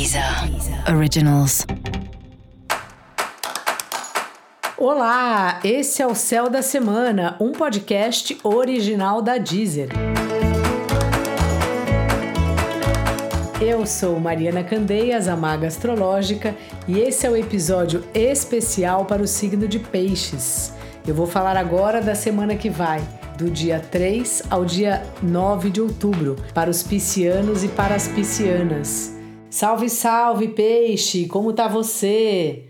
Deezer Originals. Olá, esse é o Céu da Semana, um podcast original da Deezer. Eu sou Mariana Candeias, a Maga Astrológica, e esse é o episódio especial para o signo de Peixes. Eu vou falar agora da semana que vai, do dia 3 ao dia 9 de outubro, para os piscianos e para as piscianas. Salve, salve, peixe! Como tá você?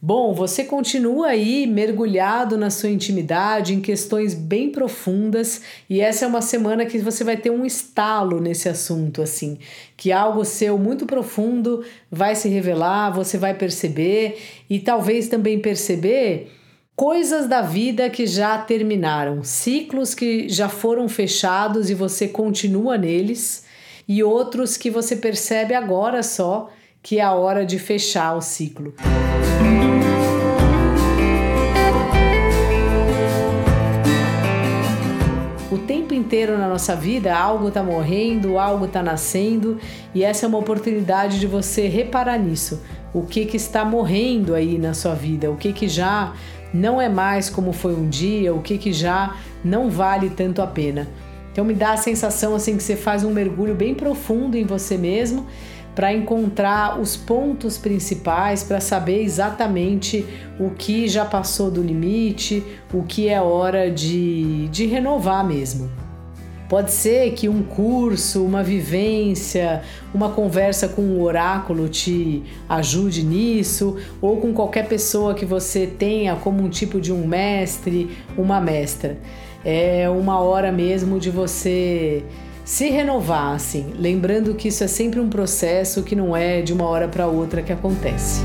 Bom, você continua aí mergulhado na sua intimidade, em questões bem profundas, e essa é uma semana que você vai ter um estalo nesse assunto, assim, que algo seu muito profundo vai se revelar, você vai perceber, e talvez também perceber coisas da vida que já terminaram, ciclos que já foram fechados e você continua neles, e outros que você percebe agora só que é a hora de fechar o ciclo. O tempo inteiro na nossa vida, algo está morrendo, algo está nascendo, e essa é uma oportunidade de você reparar nisso. O que, que está morrendo aí na sua vida, o que, que já não é mais como foi um dia, o que, que já não vale tanto a pena. Então me dá a sensação assim que você faz um mergulho bem profundo em você mesmo para encontrar os pontos principais, para saber exatamente o que já passou do limite, o que é hora de, de renovar mesmo. Pode ser que um curso, uma vivência, uma conversa com um oráculo te ajude nisso, ou com qualquer pessoa que você tenha como um tipo de um mestre, uma mestra. É uma hora mesmo de você se renovar, assim, lembrando que isso é sempre um processo que não é de uma hora para outra que acontece.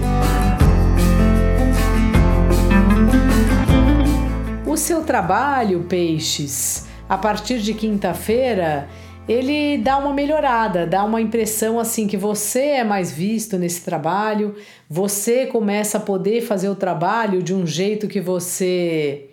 O seu trabalho, peixes, a partir de quinta-feira, ele dá uma melhorada, dá uma impressão assim que você é mais visto nesse trabalho, você começa a poder fazer o trabalho de um jeito que você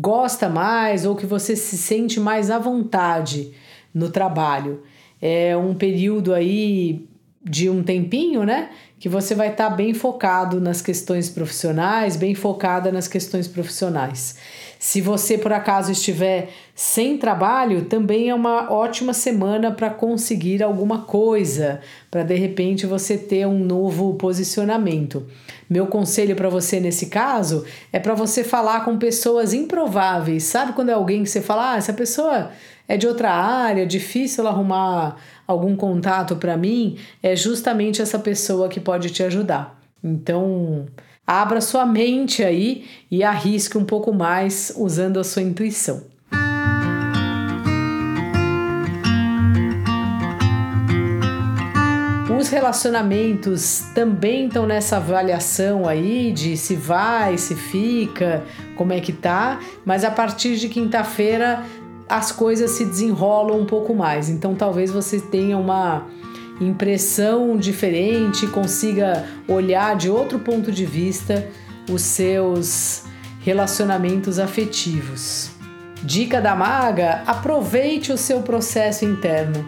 gosta mais ou que você se sente mais à vontade no trabalho. É um período aí de um tempinho, né? Que você vai estar tá bem focado nas questões profissionais, bem focada nas questões profissionais. Se você por acaso estiver sem trabalho, também é uma ótima semana para conseguir alguma coisa, para de repente você ter um novo posicionamento. Meu conselho para você nesse caso é para você falar com pessoas improváveis. Sabe quando é alguém que você fala, ah, essa pessoa é de outra área, difícil arrumar algum contato para mim, é justamente essa pessoa que pode te ajudar. Então, abra sua mente aí e arrisque um pouco mais usando a sua intuição. Os relacionamentos também estão nessa avaliação aí de se vai, se fica, como é que tá, mas a partir de quinta-feira as coisas se desenrolam um pouco mais. Então talvez você tenha uma impressão diferente, consiga olhar de outro ponto de vista os seus relacionamentos afetivos. Dica da maga: aproveite o seu processo interno.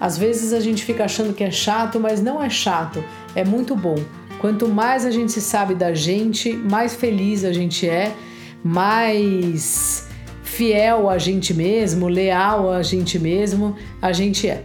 Às vezes a gente fica achando que é chato, mas não é chato, é muito bom. Quanto mais a gente se sabe da gente, mais feliz a gente é, mais fiel a gente mesmo, leal a gente mesmo, a gente é.